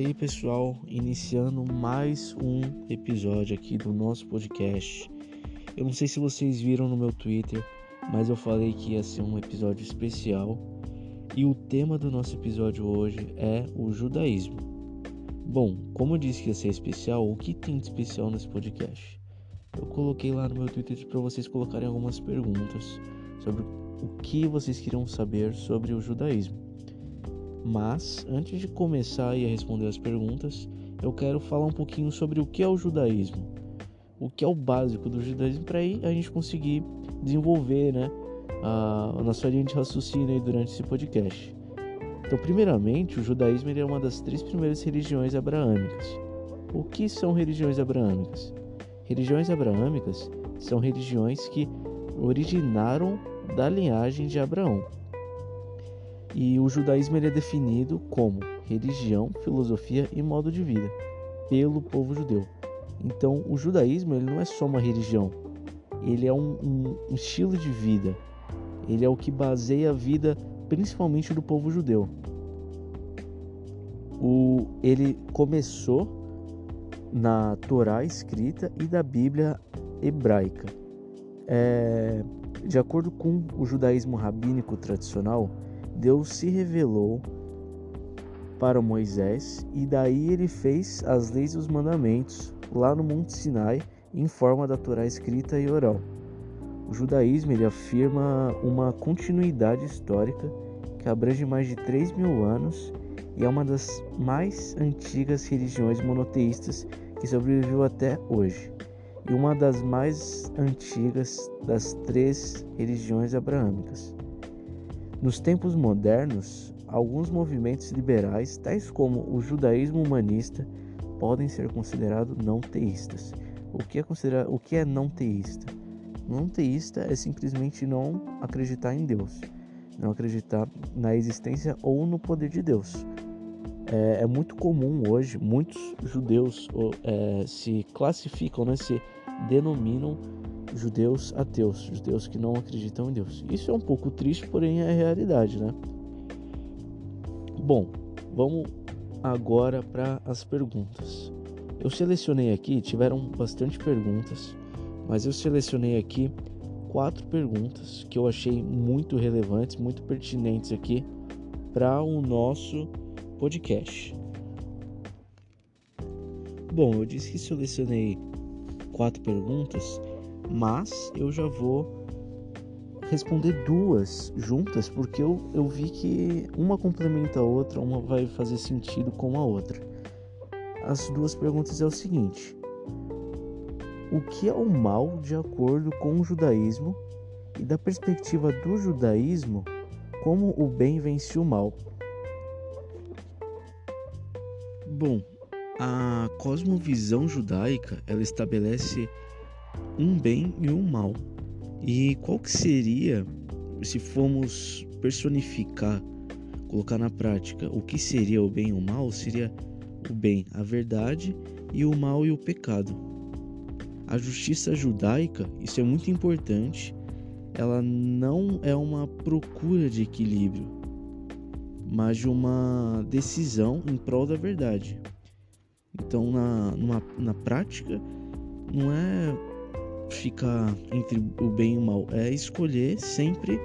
aí, pessoal, iniciando mais um episódio aqui do nosso podcast. Eu não sei se vocês viram no meu Twitter, mas eu falei que ia ser um episódio especial. E o tema do nosso episódio hoje é o judaísmo. Bom, como eu disse que ia ser especial, o que tem de especial nesse podcast? Eu coloquei lá no meu Twitter para vocês colocarem algumas perguntas sobre o que vocês queriam saber sobre o judaísmo. Mas antes de começar a responder as perguntas, eu quero falar um pouquinho sobre o que é o judaísmo, o que é o básico do judaísmo para aí a gente conseguir desenvolver, né, a, a nossa linha de raciocínio durante esse podcast. Então, primeiramente, o judaísmo é uma das três primeiras religiões abraâmicas. O que são religiões abraâmicas? Religiões abraâmicas são religiões que originaram da linhagem de Abraão. E o judaísmo ele é definido como religião, filosofia e modo de vida pelo povo judeu. Então, o judaísmo ele não é só uma religião, ele é um, um, um estilo de vida. Ele é o que baseia a vida, principalmente do povo judeu. O, ele começou na Torá escrita e da Bíblia hebraica. É, de acordo com o judaísmo rabínico tradicional, Deus se revelou para Moisés e daí ele fez as leis e os mandamentos lá no Monte Sinai em forma da Torá escrita e oral. O judaísmo ele afirma uma continuidade histórica que abrange mais de 3 mil anos e é uma das mais antigas religiões monoteístas que sobreviveu até hoje e uma das mais antigas das três religiões abraâmicas. Nos tempos modernos, alguns movimentos liberais, tais como o judaísmo humanista, podem ser considerados não teístas. O que é considerado, o que é não teísta? Não teísta é simplesmente não acreditar em Deus, não acreditar na existência ou no poder de Deus. É, é muito comum hoje, muitos judeus é, se classificam, né, se denominam judeus ateus, judeus que não acreditam em Deus. Isso é um pouco triste, porém é a realidade, né? Bom, vamos agora para as perguntas. Eu selecionei aqui, tiveram bastante perguntas, mas eu selecionei aqui quatro perguntas que eu achei muito relevantes, muito pertinentes aqui para o nosso podcast. Bom, eu disse que selecionei quatro perguntas mas eu já vou responder duas juntas porque eu, eu vi que uma complementa a outra, uma vai fazer sentido com a outra. As duas perguntas é o seguinte: O que é o mal de acordo com o judaísmo e da perspectiva do judaísmo, como o bem vence o mal? Bom, a cosmovisão judaica, ela estabelece um bem e um mal. E qual que seria, se formos personificar, colocar na prática, o que seria o bem e o mal? Seria o bem, a verdade, e o mal e o pecado. A justiça judaica, isso é muito importante, ela não é uma procura de equilíbrio, mas de uma decisão em prol da verdade. Então, na, numa, na prática, não é ficar entre o bem e o mal, é escolher sempre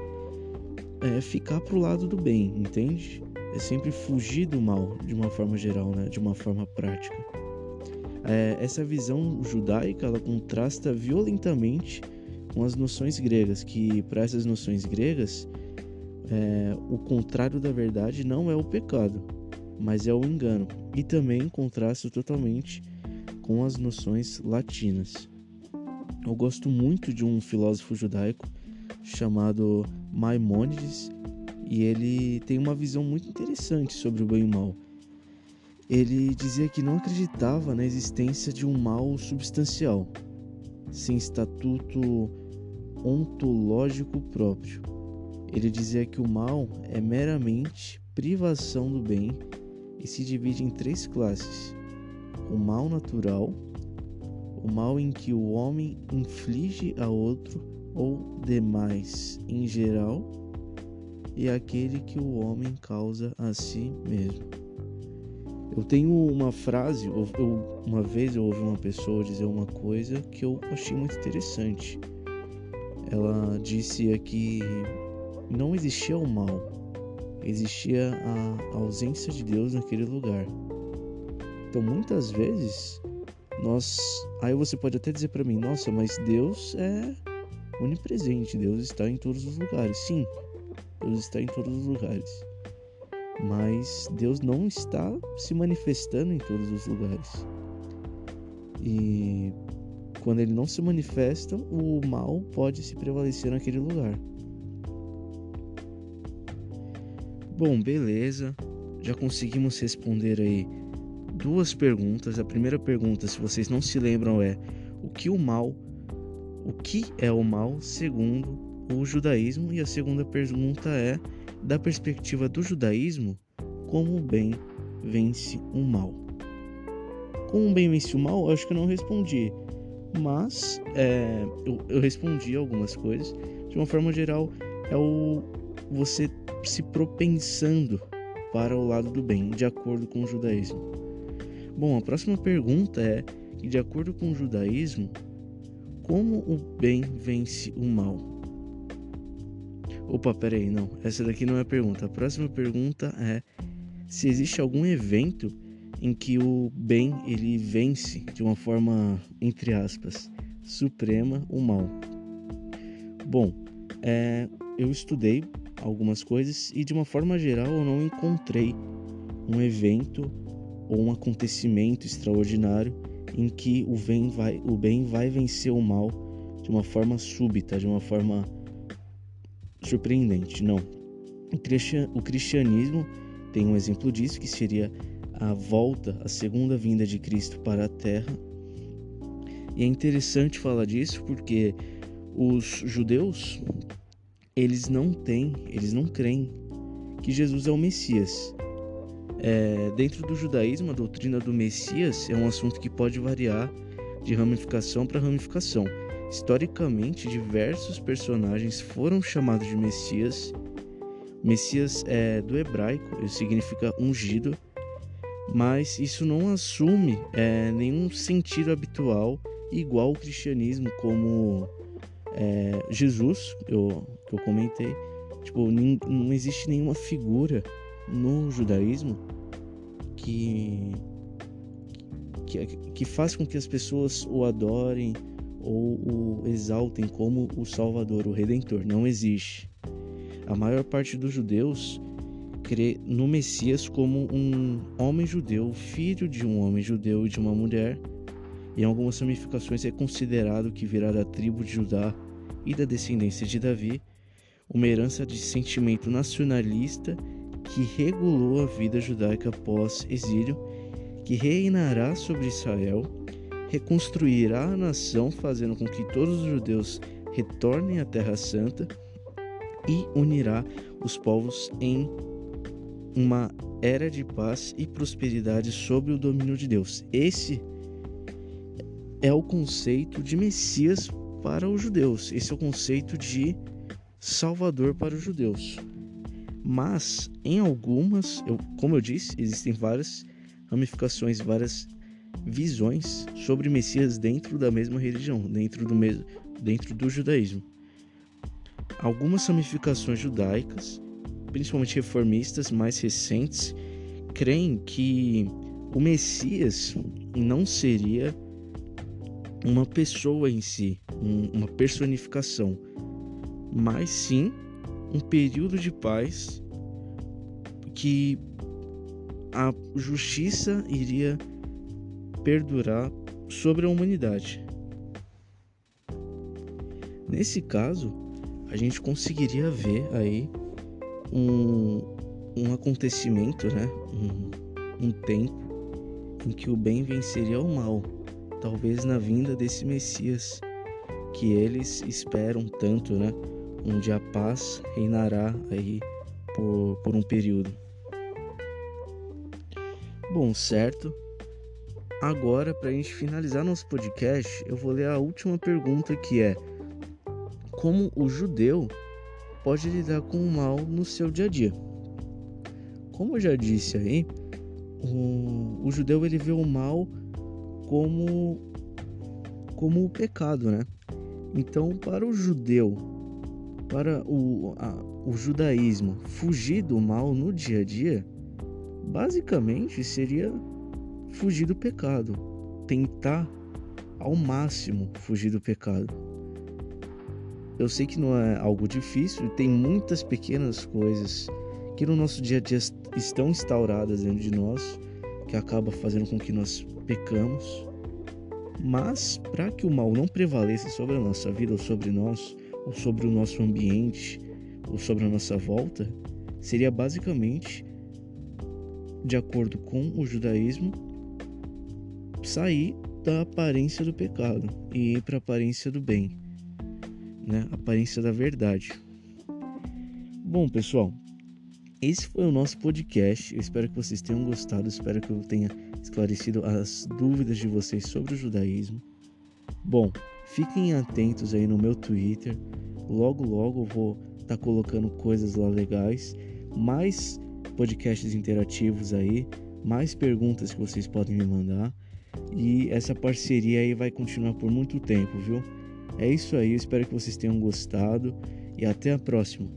é, ficar pro lado do bem, entende? É sempre fugir do mal de uma forma geral, né? De uma forma prática. É, essa visão judaica ela contrasta violentamente com as noções gregas, que para essas noções gregas é, o contrário da verdade não é o pecado, mas é o engano, e também contrasta totalmente com as noções latinas. Eu gosto muito de um filósofo judaico chamado Maimônides e ele tem uma visão muito interessante sobre o bem e o mal. Ele dizia que não acreditava na existência de um mal substancial, sem estatuto ontológico próprio. Ele dizia que o mal é meramente privação do bem e se divide em três classes: o mal natural, o mal em que o homem inflige a outro ou demais em geral, e aquele que o homem causa a si mesmo. Eu tenho uma frase, eu, uma vez eu ouvi uma pessoa dizer uma coisa que eu achei muito interessante. Ela disse que não existia o mal, existia a ausência de Deus naquele lugar. Então muitas vezes nós, aí você pode até dizer para mim, nossa, mas Deus é onipresente, Deus está em todos os lugares. Sim, Deus está em todos os lugares. Mas Deus não está se manifestando em todos os lugares. E quando ele não se manifesta, o mal pode se prevalecer naquele lugar. Bom, beleza. Já conseguimos responder aí duas perguntas. A primeira pergunta, se vocês não se lembram, é o que o mal, o que é o mal segundo o judaísmo? E a segunda pergunta é da perspectiva do judaísmo, como o bem vence o mal. Como o bem vence o mal, acho que eu não respondi, mas é, eu, eu respondi algumas coisas. De uma forma geral, é o você se propensando para o lado do bem, de acordo com o judaísmo. Bom, a próxima pergunta é: de acordo com o judaísmo, como o bem vence o mal? Opa, peraí, não. Essa daqui não é a pergunta. A próxima pergunta é se existe algum evento em que o bem ele vence de uma forma entre aspas suprema o mal. Bom, é, eu estudei algumas coisas e de uma forma geral eu não encontrei um evento ou um acontecimento extraordinário em que o bem vai, o bem vai vencer o mal de uma forma súbita, de uma forma surpreendente. Não. O cristianismo tem um exemplo disso, que seria a volta, a segunda vinda de Cristo para a terra. E é interessante falar disso porque os judeus, eles não têm, eles não creem que Jesus é o Messias. É, dentro do judaísmo, a doutrina do Messias é um assunto que pode variar de ramificação para ramificação. Historicamente, diversos personagens foram chamados de Messias. Messias é do hebraico, significa ungido, mas isso não assume é, nenhum sentido habitual igual ao cristianismo, como é, Jesus, eu, que eu comentei. Tipo, não existe nenhuma figura no judaísmo que, que, que faz com que as pessoas o adorem ou o exaltem como o Salvador, o Redentor. Não existe. A maior parte dos judeus crê no Messias como um homem judeu, filho de um homem judeu e de uma mulher. Em algumas ramificações é considerado que virá da tribo de Judá e da descendência de Davi, uma herança de sentimento nacionalista que regulou a vida judaica após exílio, que reinará sobre Israel, reconstruirá a nação, fazendo com que todos os judeus retornem à Terra Santa e unirá os povos em uma era de paz e prosperidade sob o domínio de Deus. Esse é o conceito de Messias para os judeus. Esse é o conceito de Salvador para os judeus. Mas em algumas, eu, como eu disse, existem várias ramificações, várias visões sobre Messias dentro da mesma religião, dentro do mesmo, dentro do judaísmo. Algumas ramificações judaicas, principalmente reformistas mais recentes, creem que o Messias não seria uma pessoa em si, um, uma personificação, mas sim um período de paz que a justiça iria perdurar sobre a humanidade. Nesse caso, a gente conseguiria ver aí um, um acontecimento, né? Um, um tempo em que o bem venceria o mal, talvez na vinda desse Messias que eles esperam tanto, né? Onde a paz reinará aí por, por um período. Bom, certo. Agora, para a gente finalizar nosso podcast, eu vou ler a última pergunta que é: Como o judeu pode lidar com o mal no seu dia a dia? Como eu já disse aí, o, o judeu ele vê o mal como como o pecado, né? Então, para o judeu, para o, a, o judaísmo fugir do mal no dia a dia, basicamente seria fugir do pecado, tentar ao máximo fugir do pecado. Eu sei que não é algo difícil, tem muitas pequenas coisas que no nosso dia a dia estão instauradas dentro de nós, que acaba fazendo com que nós pecamos. Mas para que o mal não prevaleça sobre a nossa vida ou sobre nós, ou sobre o nosso ambiente, ou sobre a nossa volta, seria basicamente, de acordo com o judaísmo, sair da aparência do pecado e ir para a aparência do bem, né? Aparência da verdade. Bom, pessoal, esse foi o nosso podcast. Eu espero que vocês tenham gostado, espero que eu tenha esclarecido as dúvidas de vocês sobre o judaísmo. Bom, fiquem atentos aí no meu Twitter. Logo, logo eu vou estar tá colocando coisas lá legais, mais podcasts interativos aí, mais perguntas que vocês podem me mandar. E essa parceria aí vai continuar por muito tempo, viu? É isso aí, espero que vocês tenham gostado e até a próxima.